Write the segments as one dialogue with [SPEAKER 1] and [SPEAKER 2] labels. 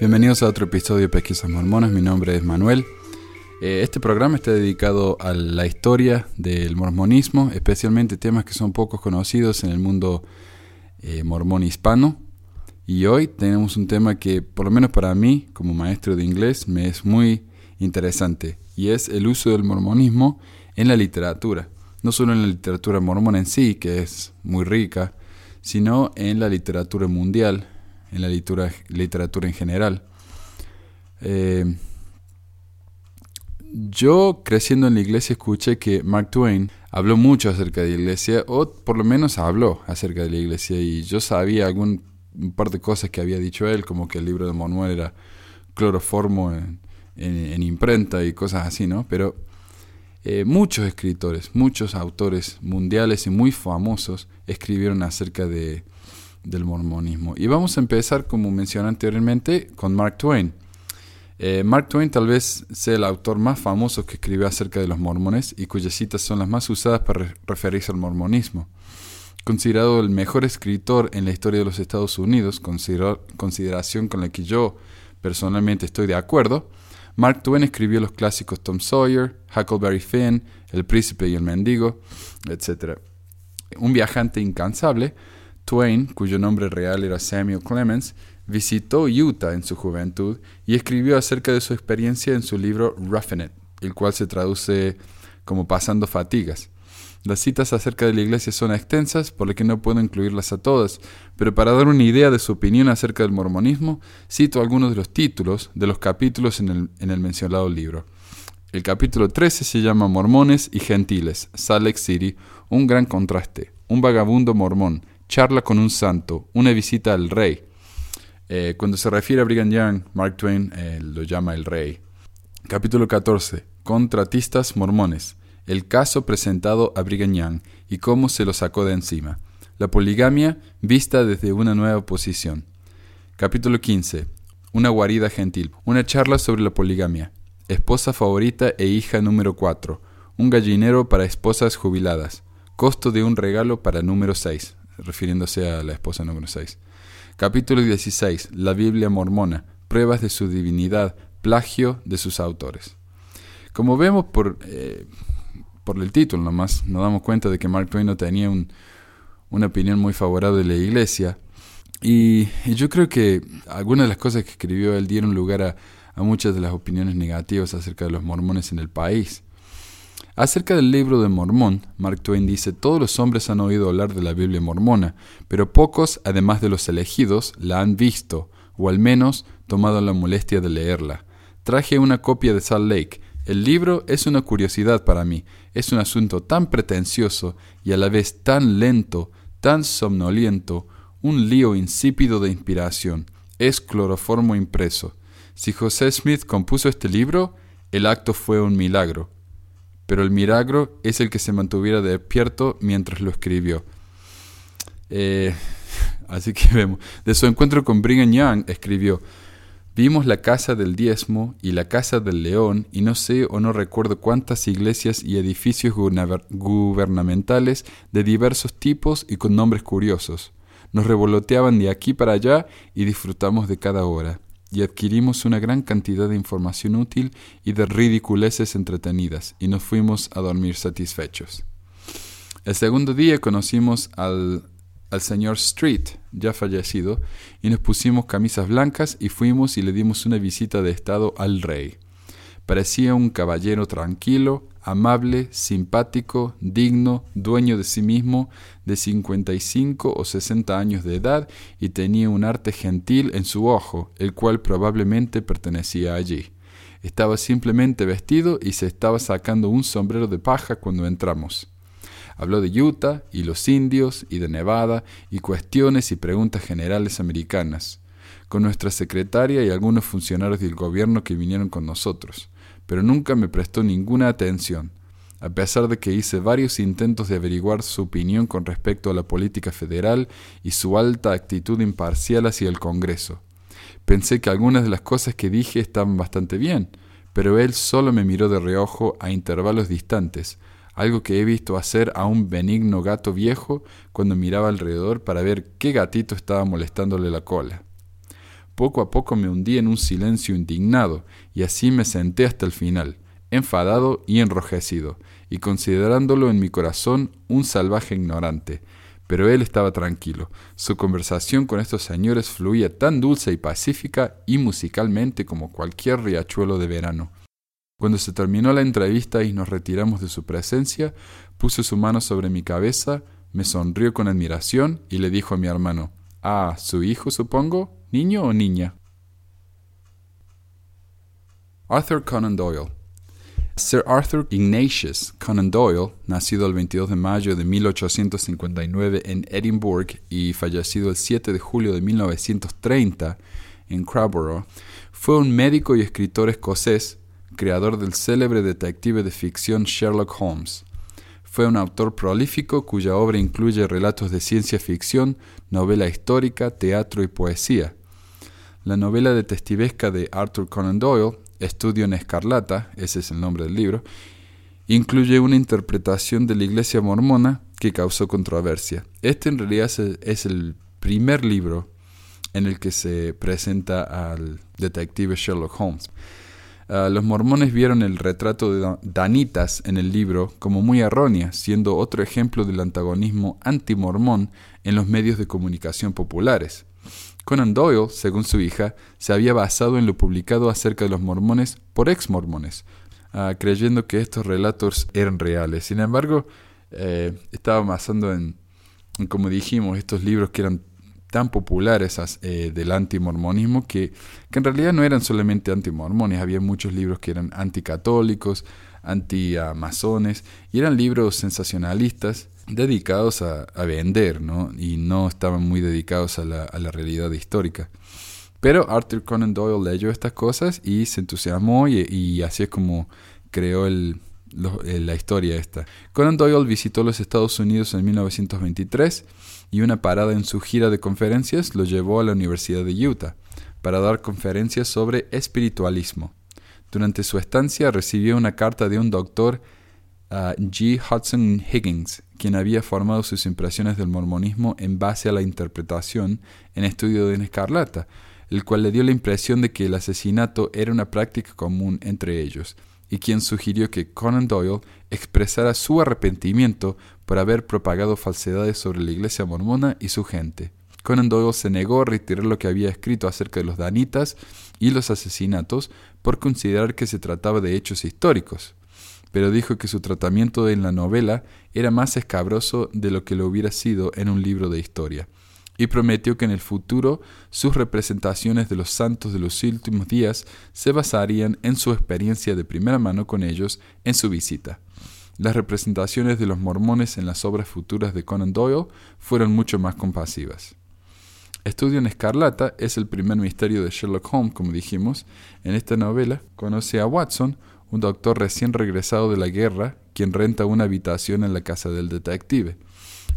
[SPEAKER 1] Bienvenidos a otro episodio de Pesquisas Mormonas. Mi nombre es Manuel. Eh, este programa está dedicado a la historia del mormonismo, especialmente temas que son pocos conocidos en el mundo eh, mormón hispano. Y hoy tenemos un tema que, por lo menos para mí, como maestro de inglés, me es muy interesante, y es el uso del mormonismo en la literatura. No solo en la literatura mormona en sí, que es muy rica, sino en la literatura mundial, en la literatura, en general. Eh, yo creciendo en la iglesia escuché que Mark Twain habló mucho acerca de la iglesia, o por lo menos habló acerca de la iglesia, y yo sabía algún un par de cosas que había dicho él, como que el libro de Manuel era cloroformo en, imprenta y cosas así, ¿no? Pero eh, muchos escritores, muchos autores mundiales y muy famosos escribieron acerca de, del mormonismo. Y vamos a empezar, como mencioné anteriormente, con Mark Twain. Eh, Mark Twain tal vez sea el autor más famoso que escribió acerca de los mormones y cuyas citas son las más usadas para referirse al mormonismo. Considerado el mejor escritor en la historia de los Estados Unidos, consideración con la que yo personalmente estoy de acuerdo, Mark Twain escribió los clásicos Tom Sawyer, Huckleberry Finn, El Príncipe y el Mendigo, etc. Un viajante incansable, Twain, cuyo nombre real era Samuel Clemens, visitó Utah en su juventud y escribió acerca de su experiencia en su libro Roughing It, el cual se traduce como Pasando Fatigas. Las citas acerca de la iglesia son extensas, por lo que no puedo incluirlas a todas, pero para dar una idea de su opinión acerca del mormonismo, cito algunos de los títulos de los capítulos en el, en el mencionado libro. El capítulo 13 se llama Mormones y Gentiles, Salt Lake City, un gran contraste, un vagabundo mormón, charla con un santo, una visita al rey. Eh, cuando se refiere a Brigham Young, Mark Twain eh, lo llama el rey. Capítulo 14. Contratistas mormones el caso presentado a Brigham Young y cómo se lo sacó de encima. La poligamia vista desde una nueva posición. Capítulo 15. Una guarida gentil. Una charla sobre la poligamia. Esposa favorita e hija número 4. Un gallinero para esposas jubiladas. Costo de un regalo para número 6, refiriéndose a la esposa número 6. Capítulo 16. La Biblia mormona. Pruebas de su divinidad. Plagio de sus autores. Como vemos por, eh, por el título nomás, nos damos cuenta de que Mark Twain no tenía una opinión muy favorable de la iglesia. Y, yo creo que algunas de las cosas que escribió él dieron lugar a, a muchas de las opiniones negativas acerca de los mormones en el país. Acerca del libro de Mormón, Mark Twain dice, todos los hombres han oído hablar de la Biblia mormona, pero pocos, además de los elegidos, la han visto, o al menos tomado la molestia de leerla. Traje una copia de Salt Lake, el libro es una curiosidad para mí, es un asunto tan pretencioso y a la vez tan lento, tan somnoliento, un lío insípido de inspiración, es cloroformo impreso. Si José Smith compuso este libro, el acto fue un milagro, pero el milagro es el que se mantuviera despierto mientras lo escribió. Eh, así que vemos. De su encuentro con Brigham Young escribió, Vimos la casa del diezmo y la casa del león y no sé o no recuerdo cuántas iglesias y edificios gubernamentales de diversos tipos y con nombres curiosos. Nos revoloteaban de aquí para allá y disfrutamos de cada hora, y adquirimos una gran cantidad de información útil y de ridiculeces entretenidas, y nos fuimos a dormir satisfechos. El segundo día conocimos al al señor Street, ya fallecido, y nos pusimos camisas blancas y fuimos y le dimos una visita de estado al rey. Parecía un caballero tranquilo, amable, simpático, digno, dueño de sí mismo, de cincuenta y cinco o sesenta años de edad, y tenía un arte gentil en su ojo, el cual probablemente pertenecía allí. Estaba simplemente vestido y se estaba sacando un sombrero de paja cuando entramos. Habló de Utah y los indios y de Nevada y cuestiones y preguntas generales americanas, con nuestra secretaria y algunos funcionarios del gobierno que vinieron con nosotros, pero nunca me prestó ninguna atención, a pesar de que hice varios intentos de averiguar su opinión con respecto a la política federal y su alta actitud imparcial hacia el Congreso. Pensé que algunas de las cosas que dije estaban bastante bien, pero él solo me miró de reojo a intervalos distantes, algo que he visto hacer a un benigno gato viejo cuando miraba alrededor para ver qué gatito estaba molestándole la cola. Poco a poco me hundí en un silencio indignado, y así me senté hasta el final, enfadado y enrojecido, y considerándolo en mi corazón un salvaje ignorante. Pero él estaba tranquilo. Su conversación con estos señores fluía tan dulce y pacífica y musicalmente como cualquier riachuelo de verano. Cuando se terminó la entrevista y nos retiramos de su presencia, puso su mano sobre mi cabeza, me sonrió con admiración y le dijo a mi hermano, Ah, su hijo, supongo, niño o niña. Arthur Conan Doyle Sir Arthur Ignatius Conan Doyle, nacido el 22 de mayo de 1859 en Edinburgh y fallecido el 7 de julio de 1930 en Crowborough, fue un médico y escritor escocés creador del célebre detective de ficción Sherlock Holmes. Fue un autor prolífico cuya obra incluye relatos de ciencia ficción, novela histórica, teatro y poesía. La novela detectivesca de Arthur Conan Doyle, Estudio en Escarlata, ese es el nombre del libro, incluye una interpretación de la Iglesia mormona que causó controversia. Este en realidad es el primer libro en el que se presenta al detective Sherlock Holmes. Ah, los mormones vieron el retrato de Danitas en el libro como muy errónea, siendo otro ejemplo del antagonismo antimormón en los medios de comunicación populares. Conan Doyle, según su hija, se había basado en lo publicado acerca de los mormones por ex-mormones, ah, creyendo que estos relatos eran reales. Sin embargo, eh, estaba basando en, como dijimos, estos libros que eran tan populares eh, del antimormonismo que, que en realidad no eran solamente antimormones, había muchos libros que eran anticatólicos, anti-masones, y eran libros sensacionalistas dedicados a, vender, ¿no? Y no estaban muy dedicados a la, a la, realidad histórica. Pero Arthur Conan Doyle leyó estas cosas y se entusiasmó y, y así es como creó el, la historia esta. Conan Doyle visitó los Estados Unidos en 1923 y una parada en su gira de conferencias lo llevó a la Universidad de Utah para dar conferencias sobre espiritualismo. Durante su estancia recibió una carta de un doctor uh, G. Hudson Higgins, quien había formado sus impresiones del mormonismo en base a la interpretación en estudio de Escarlata, el cual le dio la impresión de que el asesinato era una práctica común entre ellos, y quien sugirió que Conan Doyle expresara su arrepentimiento por haber propagado falsedades sobre la iglesia mormona y su gente. Conan Doyle se negó a retirar lo que había escrito acerca de los danitas y los asesinatos por considerar que se trataba de hechos históricos, pero dijo que su tratamiento en la novela era más escabroso de lo que lo hubiera sido en un libro de historia y prometió que en el futuro sus representaciones de los santos de los últimos días se basarían en su experiencia de primera mano con ellos en su visita. Las representaciones de los mormones en las obras futuras de Conan Doyle fueron mucho más compasivas. Estudio en Escarlata es el primer misterio de Sherlock Holmes, como dijimos. En esta novela conoce a Watson, un doctor recién regresado de la guerra, quien renta una habitación en la casa del detective.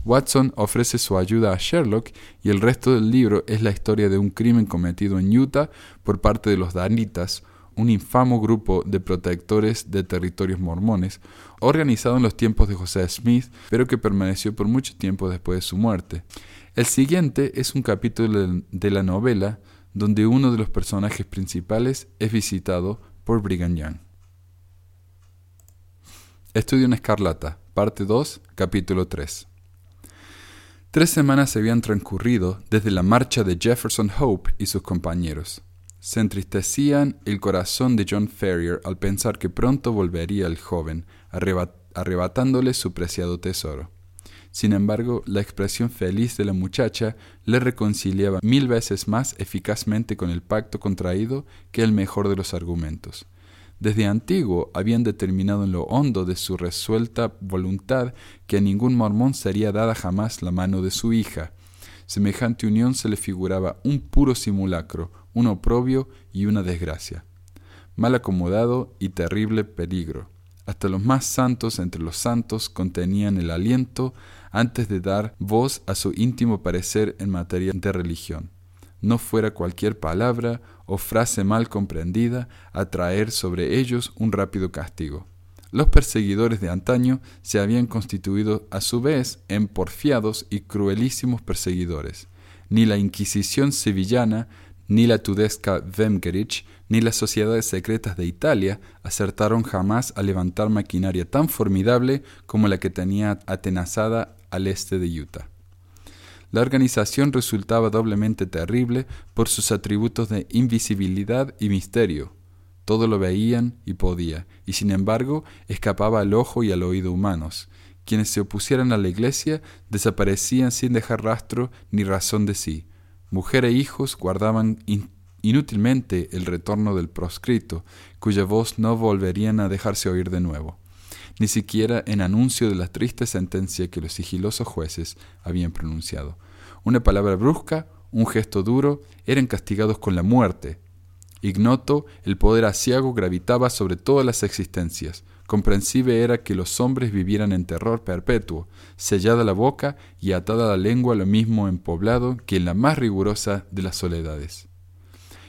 [SPEAKER 1] Watson ofrece su ayuda a Sherlock y el resto del libro es la historia de un crimen cometido en Utah por parte de los Danitas, un infamo grupo de protectores de territorios mormones, organizado en los tiempos de José Smith, pero que permaneció por mucho tiempo después de su muerte. El siguiente es un capítulo de la novela donde uno de los personajes principales es visitado por Brigham Young. Estudio en Escarlata, parte 2, capítulo 3. Tres semanas se habían transcurrido desde la marcha de Jefferson Hope y sus compañeros. Se entristecían el corazón de John Ferrier al pensar que pronto volvería el joven, arrebatándole su preciado tesoro. Sin embargo, la expresión feliz de la muchacha le reconciliaba mil veces más eficazmente con el pacto contraído que el mejor de los argumentos. Desde antiguo habían determinado en lo hondo de su resuelta voluntad que a ningún mormón sería dada jamás la mano de su hija. Semejante unión se le figuraba un puro simulacro, un oprobio y una desgracia. Mal acomodado y terrible peligro. Hasta los más santos entre los santos contenían el aliento antes de dar voz a su íntimo parecer en materia de religión no fuera cualquier palabra o frase mal comprendida a traer sobre ellos un rápido castigo. Los perseguidores de antaño se habían constituido a su vez en porfiados y cruelísimos perseguidores. Ni la Inquisición sevillana ni la Tudesca Vemgerich, ni las sociedades secretas de Italia acertaron jamás a levantar maquinaria tan formidable como la que tenía atenazada al este de Utah. La organización resultaba doblemente terrible por sus atributos de invisibilidad y misterio. Todo lo veían y podía, y sin embargo escapaba al ojo y al oído humanos. Quienes se opusieran a la iglesia desaparecían sin dejar rastro ni razón de sí. Mujer e hijos guardaban inútilmente el retorno del proscrito, cuya voz no volverían a dejarse oír de nuevo, ni siquiera en anuncio de la triste sentencia que los sigilosos jueces habían pronunciado. Una palabra brusca, un gesto duro, eran castigados con la muerte. Ignoto, el poder asiago gravitaba sobre todas las existencias. Comprensible era que los hombres vivieran en terror perpetuo, sellada la boca y atada la lengua lo mismo en poblado que en la más rigurosa de las soledades.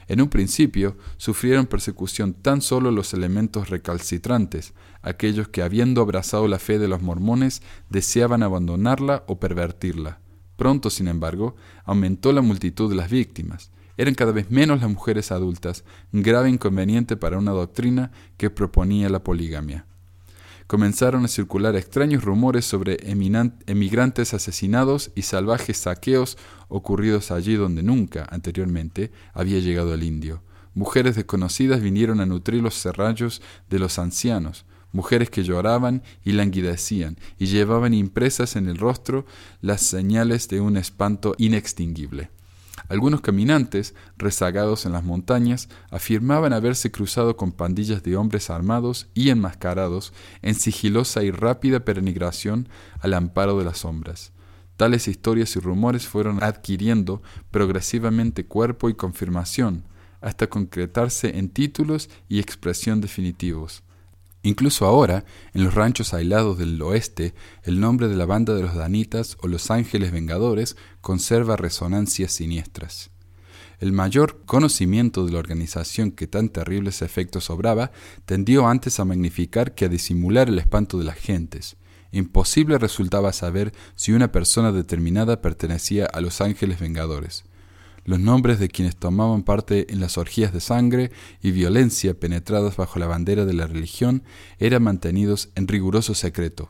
[SPEAKER 1] En un principio sufrieron persecución tan solo los elementos recalcitrantes, aquellos que habiendo abrazado la fe de los mormones deseaban abandonarla o pervertirla. Pronto, sin embargo, aumentó la multitud de las víctimas. Eran cada vez menos las mujeres adultas, grave inconveniente para una doctrina que proponía la poligamia comenzaron a circular extraños rumores sobre emigrantes asesinados y salvajes saqueos ocurridos allí donde nunca anteriormente había llegado el indio. Mujeres desconocidas vinieron a nutrir los serrallos de los ancianos, mujeres que lloraban y languidecían y llevaban impresas en el rostro las señales de un espanto inextinguible. Algunos caminantes, rezagados en las montañas, afirmaban haberse cruzado con pandillas de hombres armados y enmascarados en sigilosa y rápida peregrinación al amparo de las sombras. Tales historias y rumores fueron adquiriendo progresivamente cuerpo y confirmación, hasta concretarse en títulos y expresión definitivos. Incluso ahora, en los ranchos aislados del oeste, el nombre de la banda de los Danitas o los Ángeles Vengadores conserva resonancias siniestras. El mayor conocimiento de la organización que tan terribles efectos obraba tendió antes a magnificar que a disimular el espanto de las gentes. Imposible resultaba saber si una persona determinada pertenecía a los ángeles vengadores. Los nombres de quienes tomaban parte en las orgías de sangre y violencia penetradas bajo la bandera de la religión eran mantenidos en riguroso secreto.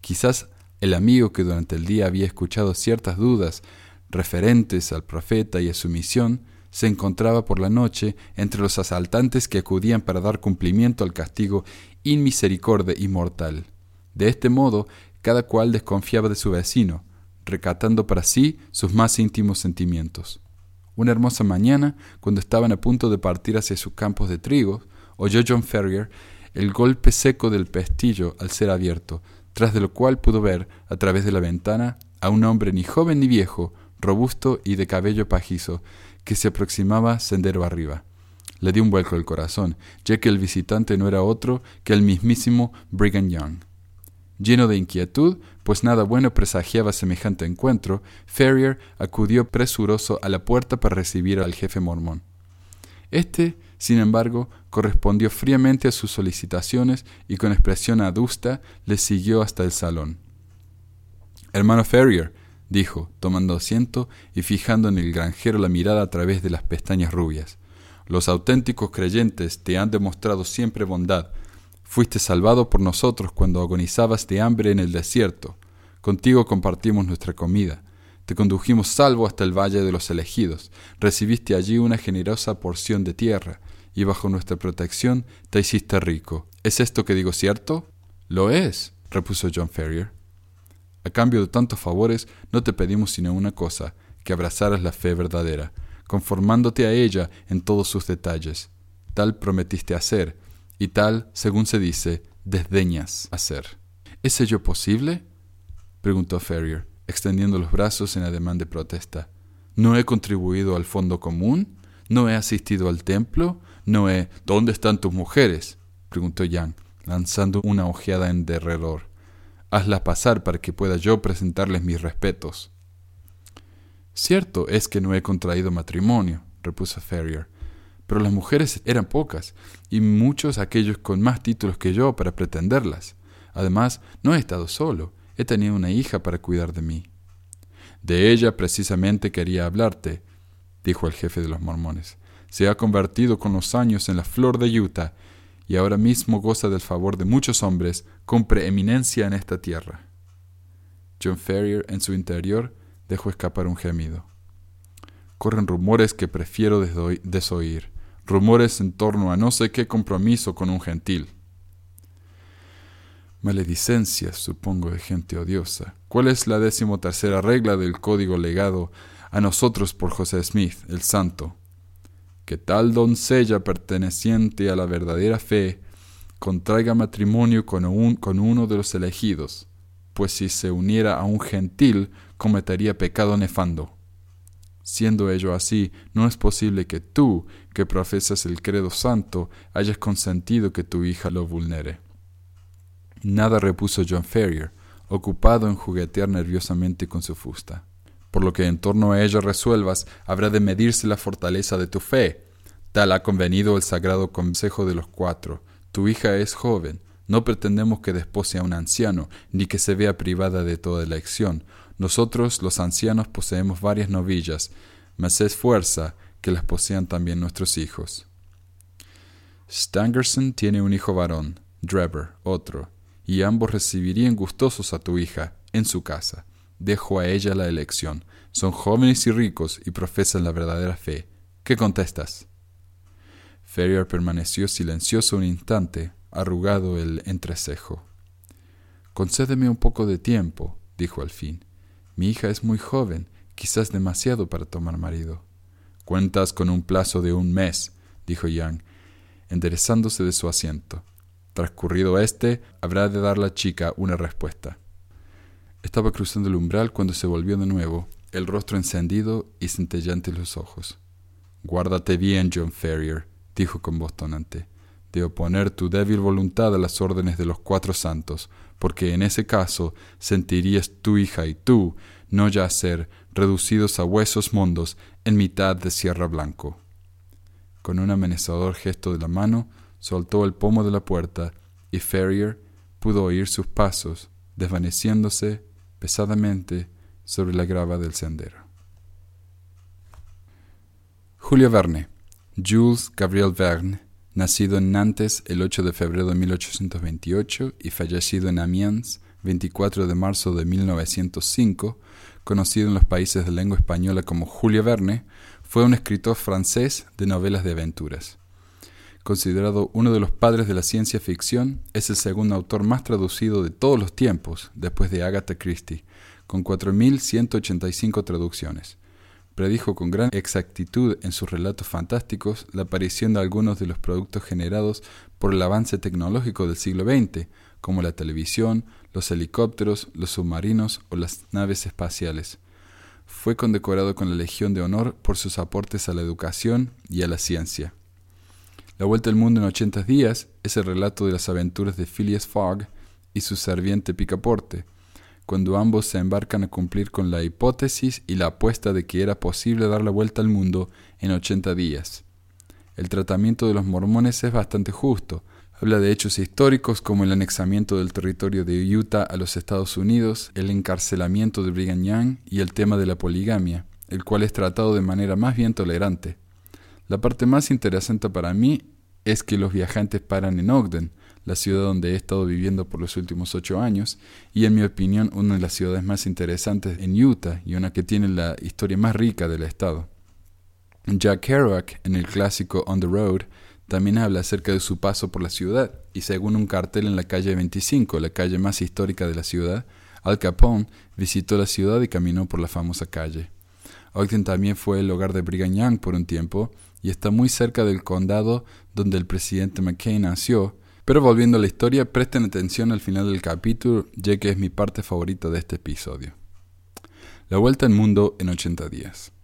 [SPEAKER 1] Quizás el amigo que durante el día había escuchado ciertas dudas referentes al profeta y a su misión, se encontraba por la noche entre los asaltantes que acudían para dar cumplimiento al castigo inmisericorde y mortal. De este modo, cada cual desconfiaba de su vecino, recatando para sí sus más íntimos sentimientos. Una hermosa mañana, cuando estaban a punto de partir hacia sus campos de trigo, oyó John Ferrier el golpe seco del pestillo al ser abierto, tras de lo cual pudo ver, a través de la ventana, a un hombre ni joven ni viejo, robusto y de cabello pajizo, que se aproximaba sendero arriba. Le dio un vuelco el corazón, ya que el visitante no era otro que el mismísimo Brigham Young. Lleno de inquietud, pues nada bueno presagiaba semejante encuentro, Ferrier acudió presuroso a la puerta para recibir al jefe mormón. Este, sin embargo, correspondió fríamente a sus solicitaciones y con expresión adusta le siguió hasta el salón. Hermano Ferrier, dijo, tomando asiento y fijando en el granjero la mirada a través de las pestañas rubias, los auténticos creyentes te han demostrado siempre bondad, Fuiste salvado por nosotros cuando agonizabas de hambre en el desierto. Contigo compartimos nuestra comida. Te condujimos salvo hasta el valle de los elegidos. Recibiste allí una generosa porción de tierra, y bajo nuestra protección te hiciste rico. ¿Es esto que digo cierto? Lo es, repuso John Ferrier. A cambio de tantos favores, no te pedimos sino una cosa, que abrazaras la fe verdadera, conformándote a ella en todos sus detalles. Tal prometiste hacer, y tal, según se dice, desdeñas hacer. ¿Es ello posible? preguntó Ferrier, extendiendo los brazos en ademán de protesta. ¿No he contribuido al fondo común? ¿No he asistido al templo? ¿No he... ¿Dónde están tus mujeres? preguntó Yang, lanzando una ojeada en derredor. Hazlas pasar para que pueda yo presentarles mis respetos. Cierto es que no he contraído matrimonio, repuso Ferrier, pero las mujeres eran pocas, y muchos aquellos con más títulos que yo para pretenderlas. Además, no he estado solo, he tenido una hija para cuidar de mí. De ella precisamente quería hablarte. dijo el jefe de los mormones. Se ha convertido con los años en la flor de Utah y ahora mismo goza del favor de muchos hombres con preeminencia en esta tierra. John Ferrier en su interior dejó escapar un gemido. Corren rumores que prefiero desoír, rumores en torno a no sé qué compromiso con un gentil. Maledicencias, supongo, de gente odiosa. ¿Cuál es la decimotercera regla del código legado a nosotros por José Smith, el santo? Que tal doncella perteneciente a la verdadera fe contraiga matrimonio con, un, con uno de los elegidos, pues si se uniera a un gentil cometería pecado nefando. Siendo ello así, no es posible que tú, que profesas el credo santo, hayas consentido que tu hija lo vulnere. Nada repuso John Ferrier, ocupado en juguetear nerviosamente con su fusta. Por lo que en torno a ella resuelvas, habrá de medirse la fortaleza de tu fe. Tal ha convenido el sagrado consejo de los cuatro. Tu hija es joven, no pretendemos que despose a un anciano, ni que se vea privada de toda elección. Nosotros, los ancianos, poseemos varias novillas, mas es fuerza que las posean también nuestros hijos. Stangerson tiene un hijo varón, Drever otro, y ambos recibirían gustosos a tu hija en su casa. Dejo a ella la elección. Son jóvenes y ricos y profesan la verdadera fe. ¿Qué contestas? Ferrier permaneció silencioso un instante, arrugado el entrecejo. Concédeme un poco de tiempo, dijo al fin. Mi hija es muy joven, quizás demasiado para tomar marido. Cuentas con un plazo de un mes, dijo Yang, enderezándose de su asiento. Transcurrido este, habrá de dar la chica una respuesta. Estaba cruzando el umbral cuando se volvió de nuevo, el rostro encendido y centellantes los ojos. Guárdate bien, John Ferrier, dijo con voz tonante de oponer tu débil voluntad a las órdenes de los cuatro santos, porque en ese caso sentirías tu hija y tú no yacer reducidos a huesos mondos en mitad de Sierra Blanco. Con un amenazador gesto de la mano, soltó el pomo de la puerta y Ferrier pudo oír sus pasos desvaneciéndose pesadamente sobre la grava del sendero. Julio Verne, Jules Gabriel Verne, nacido en Nantes el 8 de febrero de 1828 y fallecido en Amiens 24 de marzo de 1905, conocido en los países de lengua española como Julio Verne, fue un escritor francés de novelas de aventuras. Considerado uno de los padres de la ciencia ficción, es el segundo autor más traducido de todos los tiempos, después de Agatha Christie, con 4.185 traducciones predijo con gran exactitud en sus relatos fantásticos la aparición de algunos de los productos generados por el avance tecnológico del siglo XX, como la televisión, los helicópteros, los submarinos o las naves espaciales. Fue condecorado con la Legión de Honor por sus aportes a la educación y a la ciencia. La Vuelta al Mundo en 80 días es el relato de las aventuras de Phileas Fogg y su serviente Picaporte, cuando ambos se embarcan a cumplir con la hipótesis y la apuesta de que era posible dar la vuelta al mundo en 80 días. El tratamiento de los mormones es bastante justo. Habla de hechos históricos como el anexamiento del territorio de Utah a los Estados Unidos, el encarcelamiento de Brigham Young y el tema de la poligamia, el cual es tratado de manera más bien tolerante. La parte más interesante para mí es que los viajantes paran en Ogden, la ciudad donde he estado viviendo por los últimos ocho años, y en mi opinión una de las ciudades más interesantes en Utah y una que tiene la historia más rica del estado. Jack Kerouac, en el clásico On the Road, también habla acerca de su paso por la ciudad, y según un cartel en la calle 25, la calle más histórica de la ciudad, Al Capone visitó la ciudad y caminó por la famosa calle. Ogden también fue el hogar de Brigham Young por un tiempo, y está muy cerca del condado donde el presidente McCain nació, pero volviendo a la historia, presten atención al final del capítulo, ya que es mi parte favorita de este episodio. La vuelta al mundo en 80 días.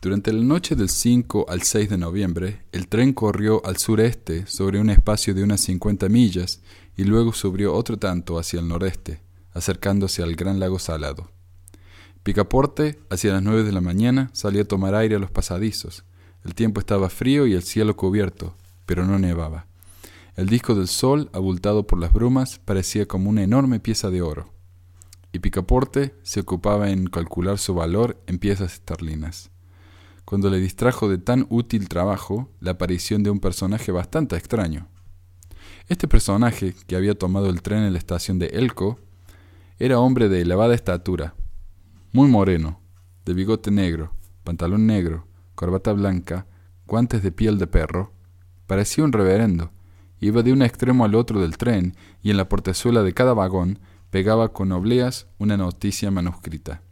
[SPEAKER 1] Durante la noche del 5 al 6 de noviembre, el tren corrió al sureste sobre un espacio de unas 50 millas y luego subió otro tanto hacia el noreste, acercándose al Gran Lago Salado. Picaporte, hacia las 9 de la mañana, salió a tomar aire a los pasadizos. El tiempo estaba frío y el cielo cubierto, pero no nevaba. El disco del sol, abultado por las brumas, parecía como una enorme pieza de oro, y Picaporte se ocupaba en calcular su valor en piezas esterlinas. Cuando le distrajo de tan útil trabajo la aparición de un personaje bastante extraño. Este personaje, que había tomado el tren en la estación de Elko, era hombre de elevada estatura, muy moreno, de bigote negro, pantalón negro, corbata blanca, guantes de piel de perro. Parecía un reverendo. Iba de un extremo al otro del tren y en la portezuela de cada vagón pegaba con obleas una noticia manuscrita.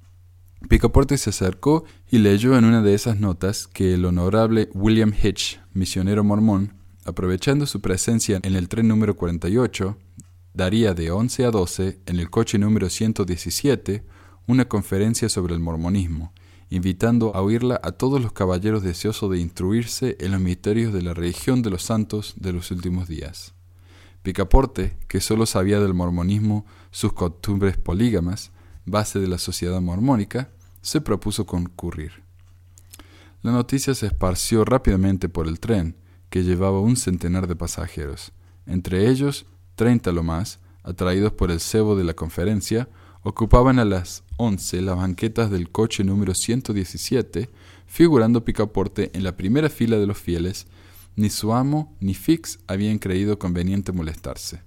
[SPEAKER 1] Picaporte se acercó y leyó en una de esas notas que el honorable William Hitch, misionero mormón, aprovechando su presencia en el tren número 48, daría de 11 a 12 en el coche número 117 una conferencia sobre el mormonismo, invitando a oírla a todos los caballeros deseosos de instruirse en los misterios de la religión de los santos de los últimos días. Picaporte, que sólo sabía del mormonismo sus costumbres polígamas, base de la sociedad mormónica, se propuso concurrir. La noticia se esparció rápidamente por el tren, que llevaba un centenar de pasajeros, entre ellos treinta lo más, atraídos por el cebo de la conferencia, ocupaban a las once las banquetas del coche número 117, figurando Picaporte en la primera fila de los fieles, ni su amo ni Fix habían creído conveniente molestarse.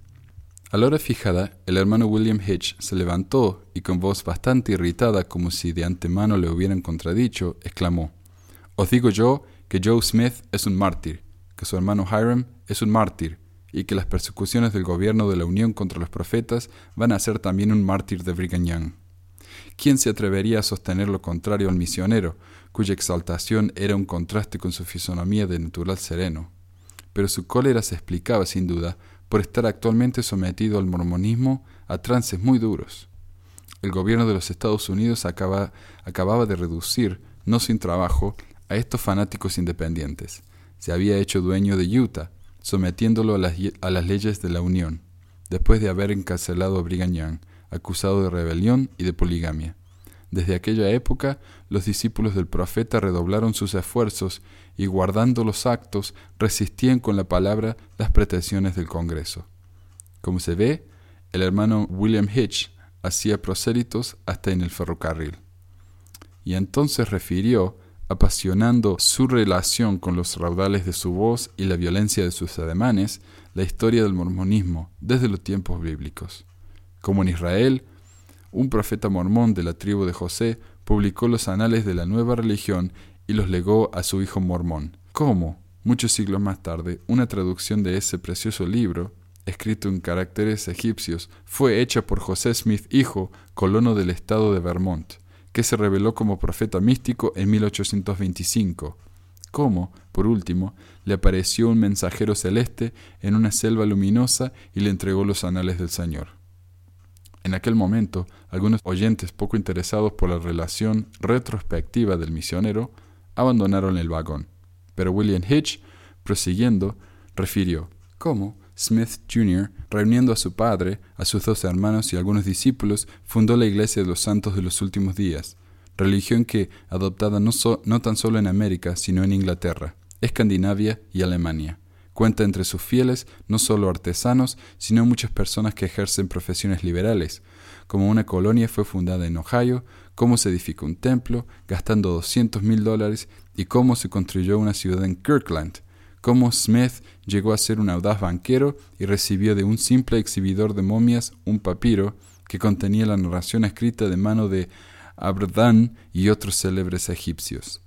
[SPEAKER 1] A la hora fijada, el hermano William Hitch se levantó y con voz bastante irritada, como si de antemano le hubieran contradicho, exclamó: Os digo yo que Joe Smith es un mártir, que su hermano Hiram es un mártir, y que las persecuciones del gobierno de la Unión contra los profetas van a ser también un mártir de Brigham Young. ¿Quién se atrevería a sostener lo contrario al misionero, cuya exaltación era un contraste con su fisonomía de natural sereno? Pero su cólera se explicaba, sin duda, por estar actualmente sometido al mormonismo a trances muy duros. El gobierno de los Estados Unidos acababa de reducir, no sin trabajo, a estos fanáticos independientes. Se había hecho dueño de Utah, sometiéndolo a las, leyes de la Unión, después de haber encarcelado a Brigham Young, acusado de rebelión y de poligamia. Desde aquella época, los discípulos del profeta redoblaron sus esfuerzos y, guardando los actos, resistían con la palabra las pretensiones del Congreso. Como se ve, el hermano William Hitch hacía prosélitos hasta en el ferrocarril. Y entonces refirió apasionando su relación con los raudales de su voz y la violencia de sus ademanes, la historia del mormonismo desde los tiempos bíblicos. Como en Israel, un profeta mormón de la tribu de José publicó los anales de la nueva religión y los legó a su hijo mormón. Como, muchos siglos más tarde, una traducción de ese precioso libro, escrito en caracteres egipcios, fue hecha por José Smith, hijo, colono del estado de Vermont que se reveló como profeta místico en 1825, como, por último, le apareció un mensajero celeste en una selva luminosa y le entregó los anales del Señor. En aquel momento, algunos oyentes poco interesados por la relación retrospectiva del misionero abandonaron el vagón, pero William Hitch, prosiguiendo, refirió cómo, Smith Jr., reuniendo a su padre, a sus dos hermanos y algunos discípulos, fundó la Iglesia de los Santos de los Últimos Días, religión que, adoptada no, no tan solo en América, sino en Inglaterra, Escandinavia y Alemania, cuenta entre sus fieles no solo artesanos, sino muchas personas que ejercen profesiones liberales, como una colonia fue fundada en Ohio, cómo se edificó un templo, gastando 200 mil dólares, y cómo se construyó una ciudad en Kirkland, cómo Smith llegó a ser un audaz banquero y recibió de un simple exhibidor de momias un papiro que contenía la narración escrita de mano de Abradan y otros célebres egipcios.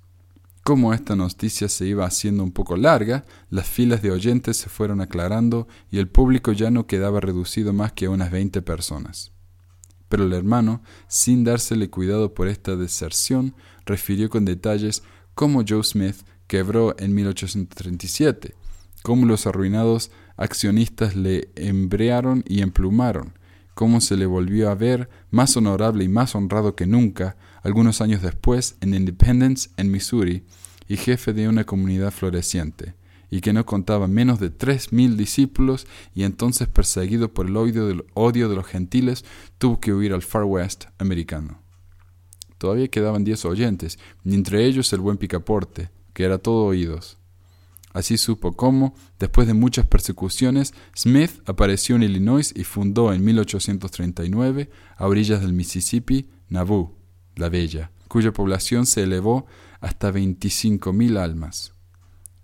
[SPEAKER 1] Como esta noticia se iba haciendo un poco larga, las filas de oyentes se fueron aclarando y el público ya no quedaba reducido más que a unas veinte personas. Pero el hermano, sin dársele cuidado por esta deserción, refirió con detalles cómo Joe Smith quebró en 1837, cómo los arruinados accionistas le embrearon y emplumaron, cómo se le volvió a ver más honorable y más honrado que nunca, algunos años después, en Independence, en Missouri, y jefe de una comunidad floreciente, y que no contaba menos de tres mil discípulos, y entonces perseguido por el odio de, odio de los gentiles, tuvo que huir al Far West americano. Todavía quedaban diez oyentes, y entre ellos el buen Picaporte, que era todo oídos. Así supo cómo, después de muchas persecuciones, Smith apareció en Illinois y fundó en 1839, a orillas del Mississippi, Nauvoo, la Bella, cuya población se elevó hasta 25.000 almas.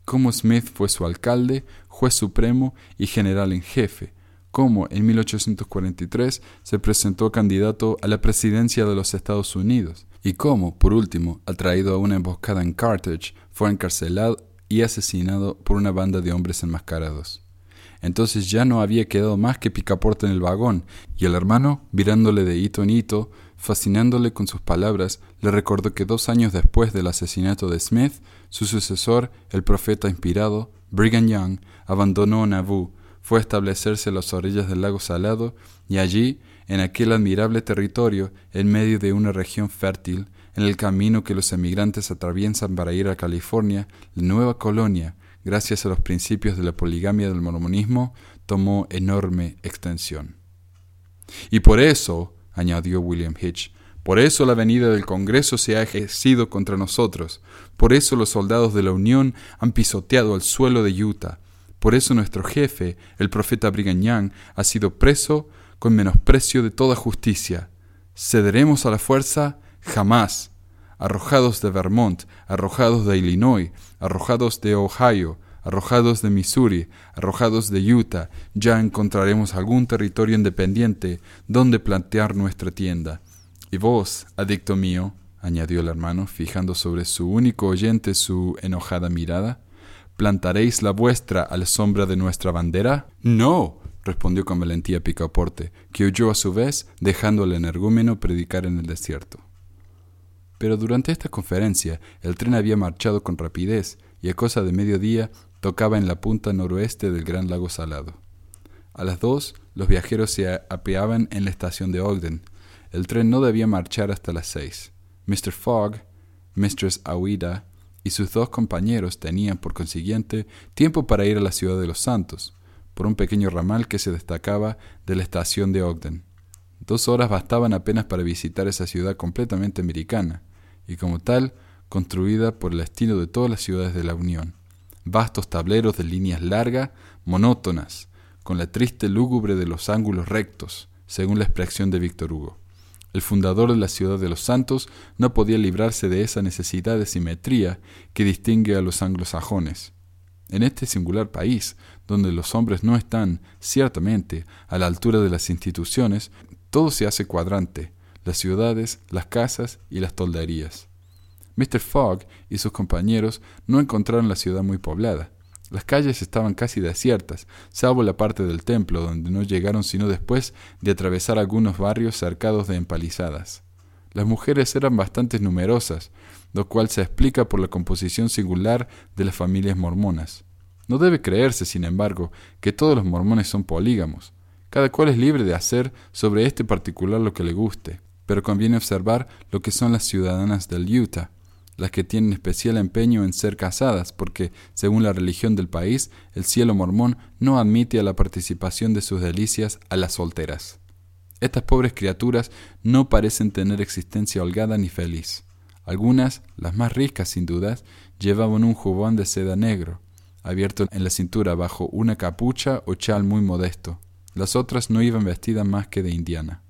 [SPEAKER 1] Cómo Smith fue su alcalde, juez supremo y general en jefe, cómo en 1843 se presentó candidato a la presidencia de los Estados Unidos, y cómo, por último, atraído a una emboscada en Carthage, fue encarcelado y asesinado por una banda de hombres enmascarados. Entonces ya no había quedado más que Picaporte en el vagón, y el hermano, mirándole de hito en hito, fascinándole con sus palabras, le recordó que dos años después del asesinato de Smith, su sucesor, el profeta inspirado, Brigham Young, abandonó Nauvoo, fue a establecerse a las orillas del lago Salado, y allí, en aquel admirable territorio, en medio de una región fértil, en el camino que los emigrantes atraviesan para ir a California, la nueva colonia, gracias a los principios de la poligamia del mormonismo, tomó enorme extensión. Y por eso, añadió William Hitch, por eso la venida del Congreso se ha ejercido contra nosotros, por eso los soldados de la Unión han pisoteado el suelo de Utah, por eso nuestro jefe, el profeta Brigham Young, ha sido preso con menosprecio de toda justicia. ¿Cederemos a la fuerza? Jamás arrojados de Vermont, arrojados de Illinois, arrojados de Ohio, arrojados de Missouri, arrojados de Utah, ya encontraremos algún territorio independiente donde plantear nuestra tienda. Y vos, adicto mío, añadió el hermano, fijando sobre su único oyente su enojada mirada, ¿plantaréis la vuestra a la sombra de nuestra bandera? No, respondió con valentía Picaporte, que huyó a su vez, dejando al energúmeno predicar en el desierto. Pero durante esta conferencia el tren había marchado con rapidez y a cosa de mediodía tocaba en la punta noroeste del gran lago salado. A las dos los viajeros se apeaban en la estación de Ogden. El tren no debía marchar hasta las seis. Mr. Fogg, Mistress Aouida y sus dos compañeros tenían, por consiguiente, tiempo para ir a la ciudad de los Santos, por un pequeño ramal que se destacaba de la estación de Ogden. Dos horas bastaban apenas para visitar esa ciudad completamente americana, y como tal construida por el estilo de todas las ciudades de la Unión. Vastos tableros de líneas largas, monótonas, con la triste lúgubre de los ángulos rectos, según la expresión de Víctor Hugo. El fundador de la ciudad de los santos no podía librarse de esa necesidad de simetría que distingue a los anglosajones. En este singular país, donde los hombres no están, ciertamente, a la altura de las instituciones, todo se hace cuadrante, las ciudades, las casas y las tolderías. Mr. Fogg y sus compañeros no encontraron la ciudad muy poblada. Las calles estaban casi desiertas, salvo la parte del templo, donde no llegaron sino después de atravesar algunos barrios cercados de empalizadas. Las mujeres eran bastante numerosas, lo cual se explica por la composición singular de las familias mormonas. No debe creerse, sin embargo, que todos los mormones son polígamos. Cada cual es libre de hacer sobre este particular lo que le guste pero conviene observar lo que son las ciudadanas del Utah, las que tienen especial empeño en ser casadas, porque, según la religión del país, el cielo mormón no admite a la participación de sus delicias a las solteras. Estas pobres criaturas no parecen tener existencia holgada ni feliz. Algunas, las más ricas sin dudas, llevaban un jubón de seda negro, abierto en la cintura bajo una capucha o chal muy modesto. Las otras no iban vestidas más que de indiana.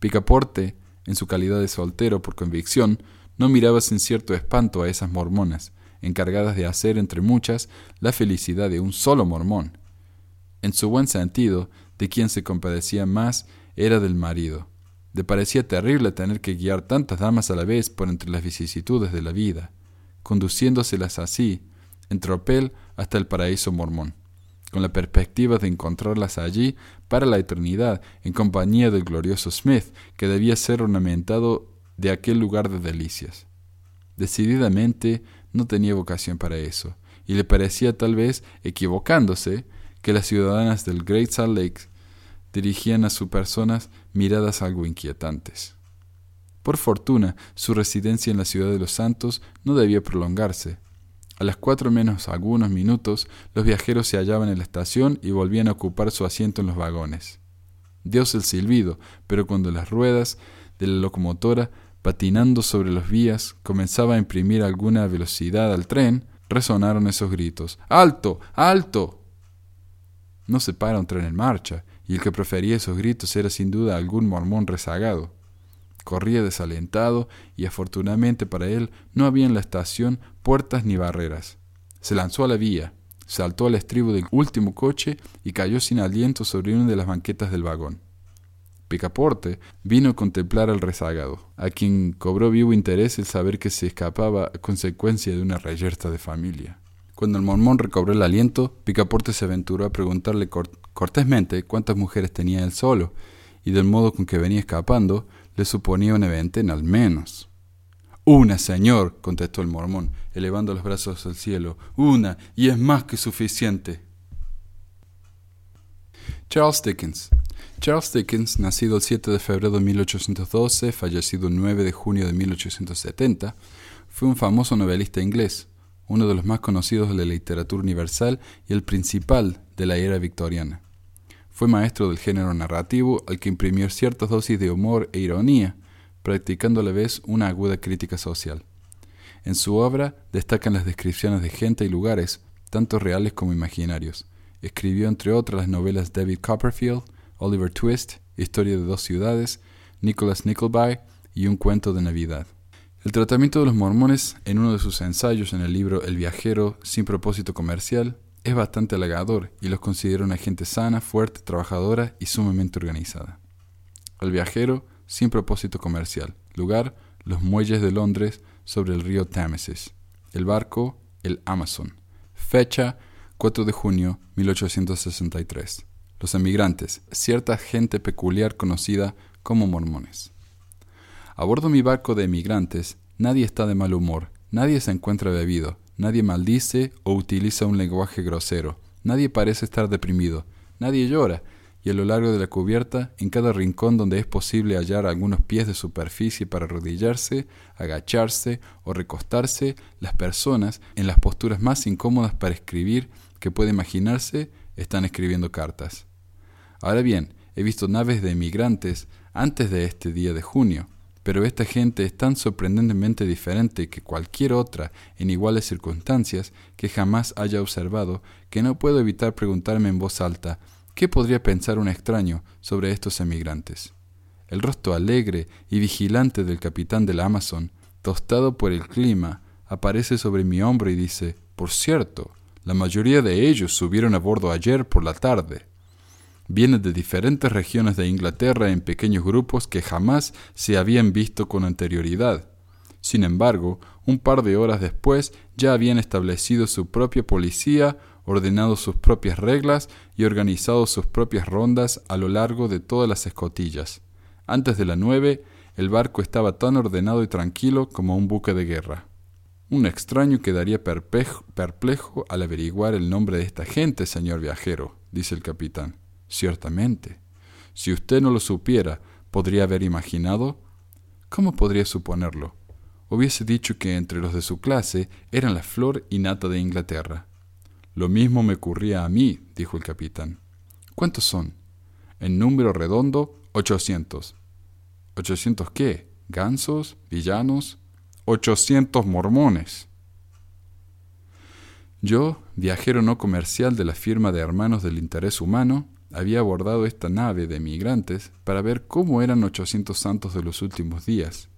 [SPEAKER 1] Picaporte, en su calidad de soltero por convicción, no miraba sin cierto espanto a esas mormonas, encargadas de hacer entre muchas la felicidad de un solo mormón. En su buen sentido, de quien se compadecía más era del marido. Le parecía terrible tener que guiar tantas damas a la vez por entre las vicisitudes de la vida, conduciéndoselas así, en tropel hasta el paraíso mormón con la perspectiva de encontrarlas allí para la eternidad, en compañía del glorioso Smith, que debía ser ornamentado de aquel lugar de delicias. Decididamente no tenía vocación para eso, y le parecía tal vez, equivocándose, que las ciudadanas del Great Salt Lake dirigían a sus personas miradas algo inquietantes. Por fortuna, su residencia en la ciudad de los santos no debía prolongarse, a las cuatro menos algunos minutos, los viajeros se hallaban en la estación y volvían a ocupar su asiento en los vagones. Dios el silbido, pero cuando las ruedas de la locomotora, patinando sobre los vías, comenzaba a imprimir alguna velocidad al tren, resonaron esos gritos. ¡Alto! ¡Alto! No se para un tren en marcha, y el que prefería esos gritos era sin duda algún mormón rezagado. Corría desalentado y afortunadamente para él no había en la estación puertas ni barreras. Se lanzó a la vía, saltó al estribo del último coche y cayó sin aliento sobre una de las banquetas del vagón. Picaporte vino a contemplar al rezagado, a quien cobró vivo interés el saber que se escapaba a consecuencia de una reyerta de familia. Cuando el mormón recobró el aliento, Picaporte se aventuró a preguntarle cortésmente cuántas mujeres tenía él solo, y del modo con que venía escapando, le suponía una veintena al menos. Una, señor, contestó el mormón, elevando los brazos al cielo. Una, y es más que suficiente. Charles Dickens. Charles Dickens, nacido el 7 de febrero de 1812, fallecido el 9 de junio de 1870, fue un famoso novelista inglés, uno de los más conocidos de la literatura universal y el principal de la era victoriana. Fue maestro del género narrativo al que imprimió ciertas dosis de humor e ironía, practicando a la vez una aguda crítica social. En su obra destacan las descripciones de gente y lugares, tanto reales como imaginarios. Escribió entre otras las novelas David Copperfield, Oliver Twist, Historia de dos ciudades, Nicholas Nickleby y Un cuento de Navidad. El tratamiento de los mormones en uno de sus ensayos en el libro El viajero sin propósito comercial es bastante halagador y los considera una gente sana, fuerte, trabajadora y sumamente organizada. El viajero sin propósito comercial. Lugar, los muelles de Londres sobre el río Támesis. El barco, el Amazon. Fecha, 4 de junio 1863. Los emigrantes, cierta gente peculiar conocida como mormones. A bordo mi barco de emigrantes, nadie está de mal humor, nadie se encuentra bebido, Nadie maldice o utiliza un lenguaje grosero. Nadie parece estar deprimido. Nadie llora. Y a lo largo de la cubierta, en cada rincón donde es posible hallar algunos pies de superficie para arrodillarse, agacharse o recostarse, las personas, en las posturas más incómodas para escribir que puede imaginarse, están escribiendo cartas. Ahora bien, he visto naves de emigrantes antes de este día de junio, pero esta gente es tan sorprendentemente diferente que cualquier otra en iguales circunstancias que jamás haya observado que no puedo evitar preguntarme en voz alta ¿qué podría pensar un extraño sobre estos emigrantes? El rostro alegre y vigilante del capitán del Amazon, tostado por el clima, aparece sobre mi hombro y dice Por cierto, la mayoría de ellos subieron a bordo ayer por la tarde viene de diferentes regiones de Inglaterra en pequeños grupos que jamás se habían visto con anterioridad. Sin embargo, un par de horas después ya habían establecido su propia policía, ordenado sus propias reglas y organizado sus propias rondas a lo largo de todas las escotillas. Antes de la nueve, el barco estaba tan ordenado y tranquilo como un buque de guerra. Un extraño quedaría perplejo al averiguar el nombre de esta gente, señor viajero, dice el capitán. Ciertamente. Si usted no lo supiera, ¿podría haber imaginado? ¿Cómo podría suponerlo? Hubiese dicho que entre los de su clase eran la flor y nata de Inglaterra. Lo mismo me ocurría a mí, dijo el capitán. ¿Cuántos son? En número redondo, ochocientos. ¿Ochocientos qué? ¿Gansos? ¿Villanos? Ochocientos mormones. Yo, viajero no comercial de la firma de Hermanos del Interés Humano, había abordado esta nave de emigrantes para ver cómo eran ochocientos santos de los últimos días,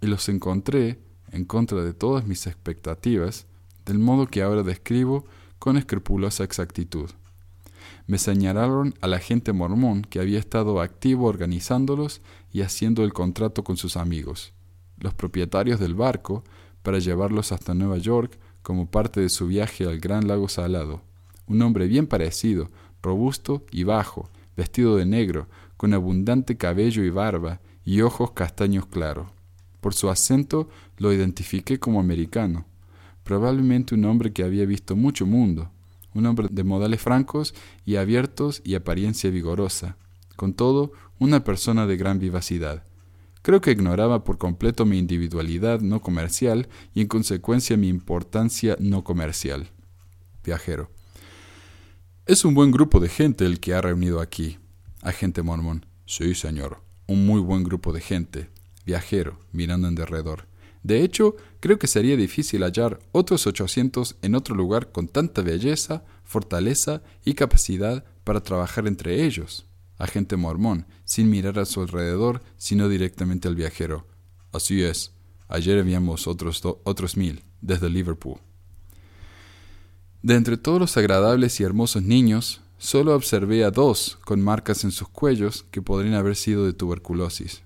[SPEAKER 1] y los encontré, en contra de todas mis expectativas, del modo que ahora describo con escrupulosa exactitud. Me señalaron a la gente mormón que había estado activo organizándolos y haciendo el contrato con sus amigos, los propietarios del barco, para llevarlos hasta Nueva York como parte de su viaje al Gran Lago Salado. Un hombre bien parecido, robusto y bajo, vestido de negro, con abundante cabello y barba, y ojos castaños claros. Por su acento lo identifiqué como americano, probablemente un hombre que había visto mucho mundo, un hombre de modales francos y abiertos y apariencia vigorosa, con todo una persona de gran vivacidad. Creo que ignoraba por completo mi individualidad no comercial y en consecuencia mi importancia no comercial. Viajero. Es un buen grupo de gente el que ha reunido aquí. Agente mormón. Sí, señor. Un muy buen grupo de gente. Viajero, mirando en derredor. De hecho, creo que sería difícil hallar otros ochocientos en otro lugar con tanta belleza, fortaleza y capacidad para trabajar entre ellos. Agente mormón, sin mirar a su alrededor, sino directamente al viajero. Así es. Ayer habíamos otros, otros mil, desde Liverpool. De entre todos los agradables y hermosos niños, solo observé a dos con marcas en sus cuellos que podrían haber sido de tuberculosis.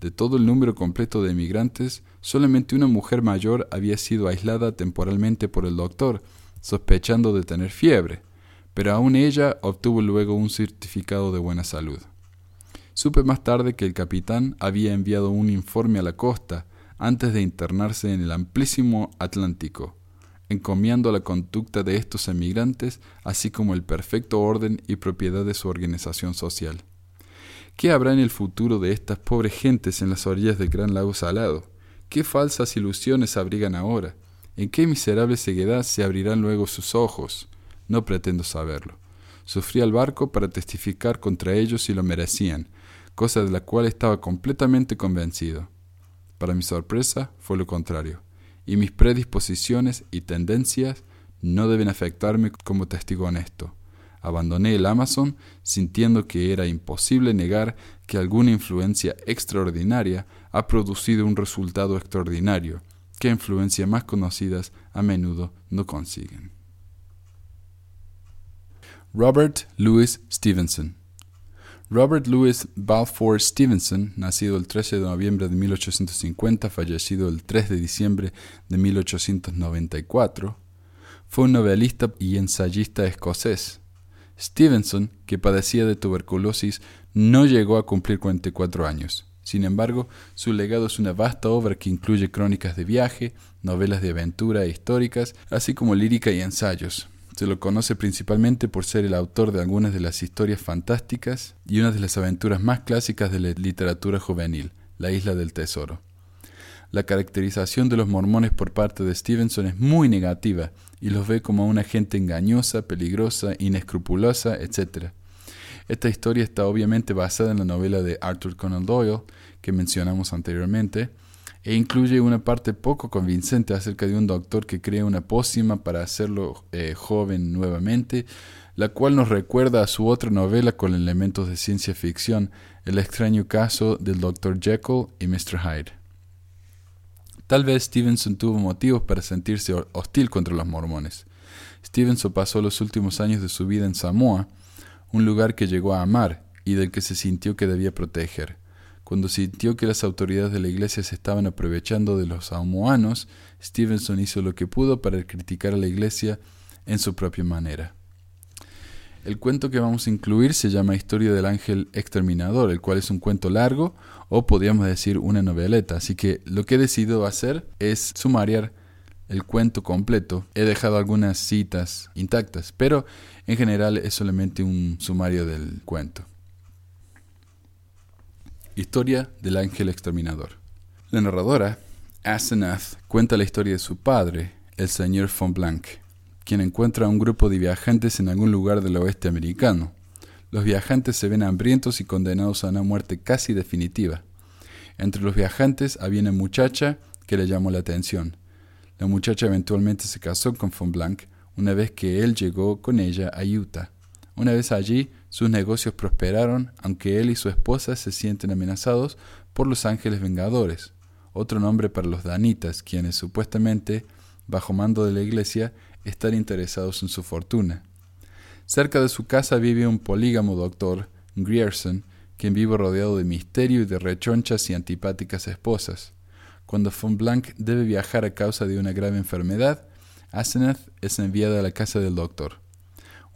[SPEAKER 1] De todo el número completo de emigrantes, solamente una mujer mayor había sido aislada temporalmente por el doctor, sospechando de tener fiebre, pero aún ella obtuvo luego un certificado de buena salud. Supe más tarde que el capitán había enviado un informe a la costa antes de internarse en el amplísimo Atlántico, encomiando la conducta de estos emigrantes, así como el perfecto orden y propiedad de su organización social. ¿Qué habrá en el futuro de estas pobres gentes en las orillas del gran lago salado? ¿Qué falsas ilusiones abrigan ahora? ¿En qué miserable ceguedad se abrirán luego sus ojos? No pretendo saberlo. Sufrí al barco para testificar contra ellos si lo merecían, cosa de la cual estaba completamente convencido. Para mi sorpresa, fue lo contrario, y mis predisposiciones y tendencias no deben afectarme como testigo honesto. Abandoné el Amazon sintiendo que era imposible negar que alguna influencia extraordinaria ha producido un resultado extraordinario, que influencias más conocidas a menudo no consiguen. Robert Louis Stevenson Robert Louis Balfour Stevenson, nacido el 13 de noviembre de 1850, fallecido el 3 de diciembre de 1894, fue un novelista y ensayista escocés Stevenson, que padecía de tuberculosis, no llegó a cumplir 44 años. Sin embargo, su legado es una vasta obra que incluye crónicas de viaje, novelas de aventura e históricas, así como lírica y ensayos. Se lo conoce principalmente por ser el autor de algunas de las historias fantásticas y una de las aventuras más clásicas de la literatura juvenil, La Isla del Tesoro. La caracterización de los mormones por parte de Stevenson es muy negativa y los ve como una gente engañosa, peligrosa, inescrupulosa, etc. Esta historia está obviamente basada en la novela de Arthur Conan Doyle que mencionamos anteriormente e incluye una parte poco convincente acerca de un doctor que crea una pócima para hacerlo eh, joven nuevamente, la cual nos recuerda a su otra novela con elementos de ciencia ficción, El extraño caso del Dr. Jekyll y Mr. Hyde. Tal vez Stevenson tuvo motivos para sentirse hostil contra los mormones. Stevenson pasó los últimos años de su vida en Samoa, un lugar que llegó a amar y del que se sintió que debía proteger. Cuando sintió que las autoridades de la iglesia se estaban aprovechando de los samoanos, Stevenson hizo lo que pudo para criticar a la iglesia en su propia manera. El cuento que vamos a incluir se llama Historia del Ángel Exterminador, el cual es un cuento largo o podríamos decir una noveleta. Así que lo que he decidido hacer es sumariar el cuento completo. He dejado algunas citas intactas, pero en general es solamente un sumario del cuento. Historia del Ángel Exterminador. La narradora, Asenath, cuenta la historia de su padre, el señor von Blanc quien encuentra a un grupo de viajantes en algún lugar del oeste americano. Los viajantes se ven hambrientos y condenados a una muerte casi definitiva. Entre los viajantes había una muchacha que le llamó la atención. La muchacha eventualmente se casó con von Blanc una vez que él llegó con ella a Utah. Una vez allí, sus negocios prosperaron, aunque él y su esposa se sienten amenazados por los ángeles vengadores, otro nombre para los danitas, quienes supuestamente, bajo mando de la iglesia, estar interesados en su fortuna. Cerca de su casa vive un polígamo doctor, Grierson, quien vive rodeado de misterio y de rechonchas y antipáticas esposas. Cuando von Blanc debe viajar a causa de una grave enfermedad, Asenath es enviada a la casa del doctor.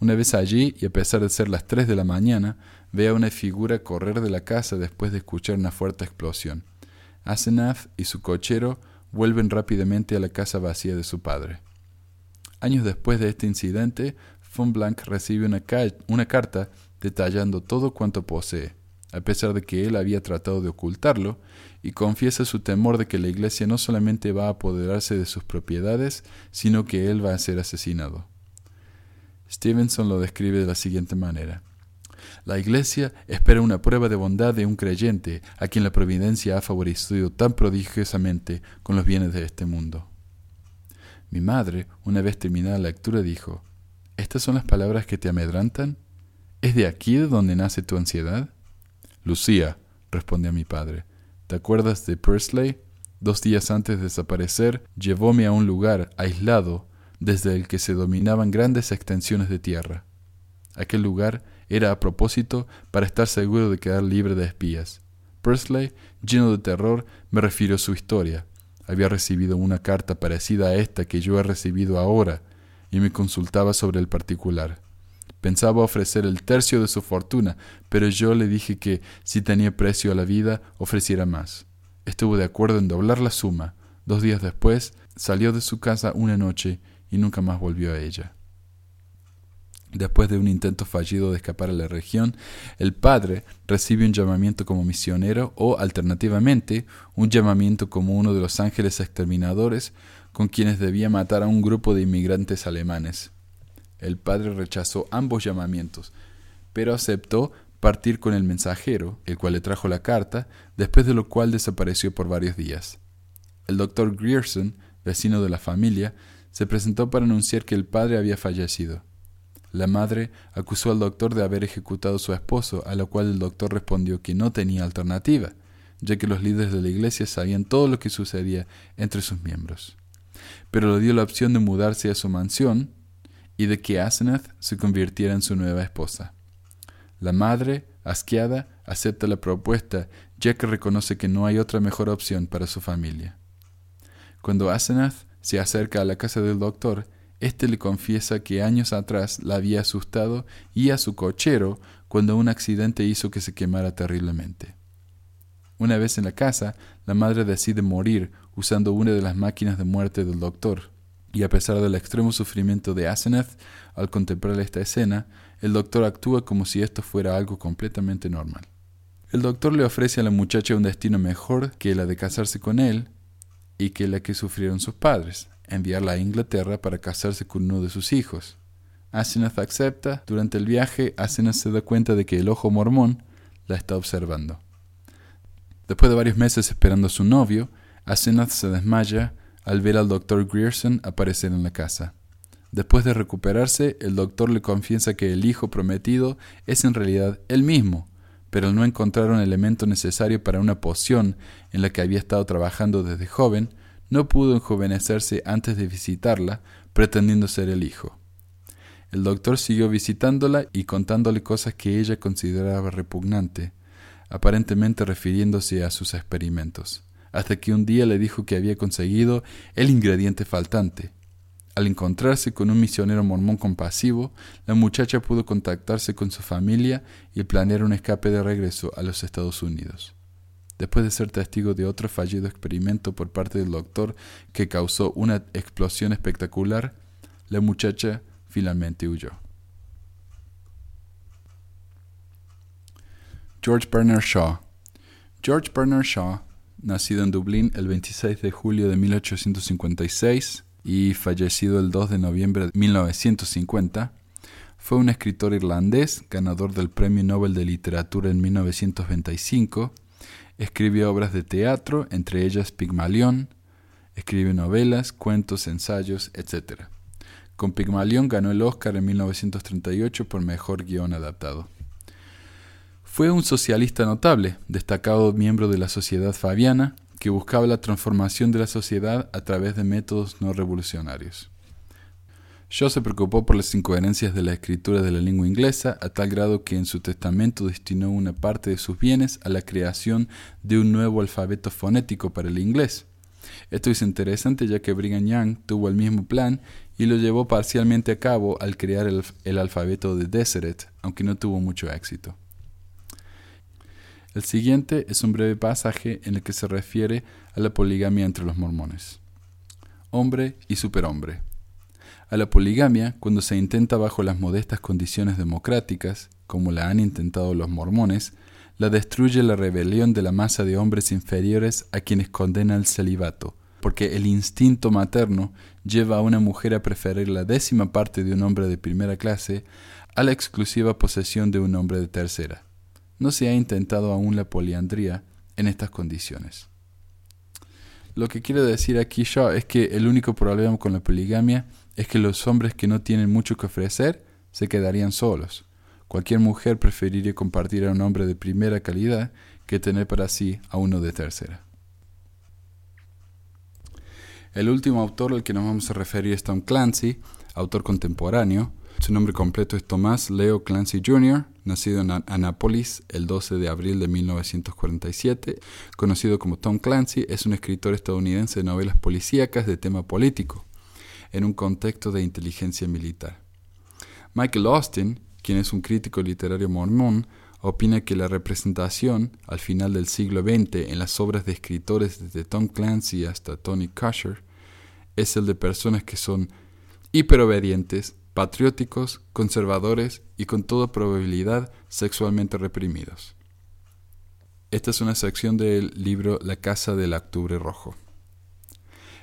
[SPEAKER 1] Una vez allí, y a pesar de ser las tres de la mañana, ve a una figura correr de la casa después de escuchar una fuerte explosión. Asenath y su cochero vuelven rápidamente a la casa vacía de su padre. Años después de este incidente, von Blanc recibe una, una carta detallando todo cuanto posee, a pesar de que él había tratado de ocultarlo, y confiesa su temor de que la iglesia no solamente va a apoderarse de sus propiedades, sino que él va a ser asesinado. Stevenson lo describe de la siguiente manera. La Iglesia espera una prueba de bondad de un creyente a quien la providencia ha favorecido tan prodigiosamente con los bienes de este mundo. Mi madre, una vez terminada la lectura, dijo, ¿Estas son las palabras que te amedrantan? ¿Es de aquí de donde nace tu ansiedad? Lucía, respondió mi padre. ¿Te acuerdas de Pursley? Dos días antes de desaparecer, llevóme a un lugar aislado desde el que se dominaban grandes extensiones de tierra. Aquel lugar era a propósito para estar seguro de quedar libre de espías. Pursley, lleno de terror, me refirió su historia. Había recibido una carta parecida a esta que yo he recibido ahora, y me consultaba sobre el particular. Pensaba ofrecer el tercio de su fortuna, pero yo le dije que, si tenía precio a la vida, ofreciera más. Estuvo de acuerdo en doblar la suma. Dos días después, salió de su casa una noche y nunca más volvió a ella. Después de un intento fallido de escapar a la región, el padre recibe un llamamiento como misionero o, alternativamente, un llamamiento como uno de los ángeles exterminadores con quienes debía matar a un grupo de inmigrantes alemanes. El padre rechazó ambos llamamientos, pero aceptó partir con el mensajero, el cual le trajo la carta, después de lo cual desapareció por varios días. El doctor Grierson, vecino de la familia, se presentó para anunciar que el padre había fallecido. La madre acusó al doctor de haber ejecutado a su esposo, a lo cual el doctor respondió que no tenía alternativa, ya que los líderes de la iglesia sabían todo lo que sucedía entre sus miembros. Pero le dio la opción de mudarse a su mansión y de que Asenath se convirtiera en su nueva esposa. La madre, asqueada, acepta la propuesta, ya que reconoce que no hay otra mejor opción para su familia. Cuando Asenath se acerca a la casa del doctor, éste le confiesa que años atrás la había asustado y a su cochero cuando un accidente hizo que se quemara terriblemente. Una vez en la casa, la madre decide morir usando una de las máquinas de muerte del doctor. Y a pesar del extremo sufrimiento de Asenath, al contemplar esta escena, el doctor actúa como si esto fuera algo completamente normal. El doctor le ofrece a la muchacha un destino mejor que la de casarse con él y que la que sufrieron sus padres, enviarla a Inglaterra para casarse con uno de sus hijos. Asenath acepta. Durante el viaje, Asenath se da cuenta de que el ojo mormón la está observando. Después de varios meses esperando a su novio, Asenath se desmaya al ver al doctor Grierson aparecer en la casa. Después de recuperarse, el doctor le confiesa que el hijo prometido es en realidad él mismo, pero no encontrar un elemento necesario para una poción en la que había estado trabajando desde joven, no pudo enjuvenecerse antes de visitarla, pretendiendo ser el hijo. El doctor siguió visitándola y contándole cosas que ella consideraba repugnante, aparentemente refiriéndose a sus experimentos, hasta que un día le dijo que había conseguido el ingrediente faltante. Al encontrarse con un misionero mormón compasivo, la muchacha pudo contactarse con su familia y planear un escape de regreso a los Estados Unidos después de ser testigo de otro fallido experimento por parte del doctor que causó una explosión espectacular, la muchacha finalmente huyó. George Bernard Shaw George Bernard Shaw, nacido en Dublín el 26 de julio de 1856 y fallecido el 2 de noviembre de 1950, fue un escritor irlandés, ganador del Premio Nobel de Literatura en 1925 Escribe obras de teatro, entre ellas Pigmalión, escribe novelas, cuentos, ensayos, etc. Con Pigmalión ganó el Oscar en 1938 por mejor guion adaptado. Fue un socialista notable, destacado miembro de la Sociedad Fabiana, que buscaba la transformación de la sociedad a través de métodos no revolucionarios. Shaw se preocupó por las incoherencias de la escritura de la lengua inglesa a tal grado que en su testamento destinó una parte de sus bienes a la creación de un nuevo alfabeto fonético para el inglés. Esto es interesante ya que Brigham Young tuvo el mismo plan y lo llevó parcialmente a cabo al crear el, el alfabeto de Deseret, aunque no tuvo mucho éxito. El siguiente es un breve pasaje en el que se refiere a la poligamia entre los mormones. Hombre y superhombre. A la poligamia, cuando se intenta bajo las modestas condiciones democráticas, como la han intentado los mormones, la destruye la rebelión de la masa de hombres inferiores a quienes condena el celibato, porque el instinto materno lleva a una mujer a preferir la décima parte de un hombre de primera clase a la exclusiva posesión de un hombre de tercera. No se ha intentado aún la poliandría en estas condiciones. Lo que quiero decir aquí yo es que el único problema con la poligamia es que los hombres que no tienen mucho que ofrecer se quedarían solos. Cualquier mujer preferiría compartir a un hombre de primera calidad que tener para sí a uno de tercera. El último autor al que nos vamos a referir es Tom Clancy, autor contemporáneo. Su nombre completo es Tomás Leo Clancy Jr., nacido en Annapolis el 12 de abril de 1947. Conocido como Tom Clancy, es un escritor estadounidense de novelas policíacas de tema político, en un contexto de inteligencia militar. Michael Austin, quien es un crítico literario mormón, opina que la representación al final del siglo XX en las obras de escritores desde Tom Clancy hasta Tony Kushner es el de personas que son hiperobedientes, patrióticos, conservadores y con toda probabilidad sexualmente reprimidos. Esta es una sección del libro La Casa del Octubre Rojo.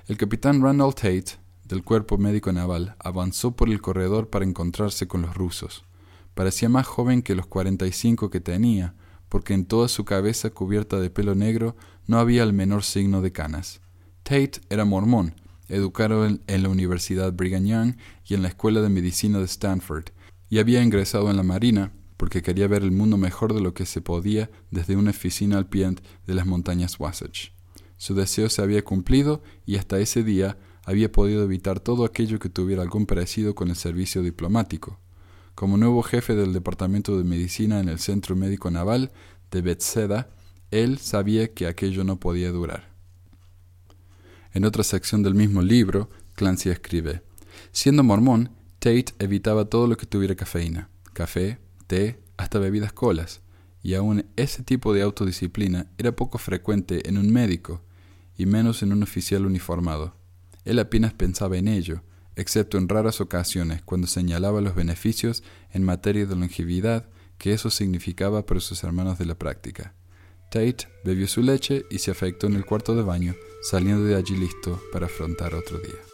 [SPEAKER 1] El capitán Randall Tate, del Cuerpo Médico Naval, avanzó por el corredor para encontrarse con los rusos. Parecía más joven que los 45 que tenía, porque en toda su cabeza cubierta de pelo negro no había el menor signo de canas. Tate era mormón, educado en, la Universidad Brigham Young y en la Escuela de Medicina de Stanford, y había ingresado en la Marina porque quería ver el mundo mejor de lo que se podía desde una oficina al pie de las montañas Wasatch. Su deseo se había cumplido y hasta ese día había podido evitar todo aquello que tuviera algún parecido con el servicio diplomático. Como nuevo jefe del Departamento de Medicina en el Centro Médico Naval de Bethesda, él sabía que aquello no podía durar. En otra sección del mismo libro, Clancy escribe, Siendo mormón, Tate evitaba todo lo que tuviera cafeína, café, té, hasta bebidas colas, y aún ese tipo de autodisciplina era poco frecuente en un médico, y menos en un oficial uniformado. Él apenas pensaba en ello, excepto en raras ocasiones cuando señalaba los beneficios en materia de longevidad que eso significaba para sus hermanos de la práctica. Tate bebió su leche y se afectó en el cuarto de baño, saliendo de allí listo para afrontar otro día.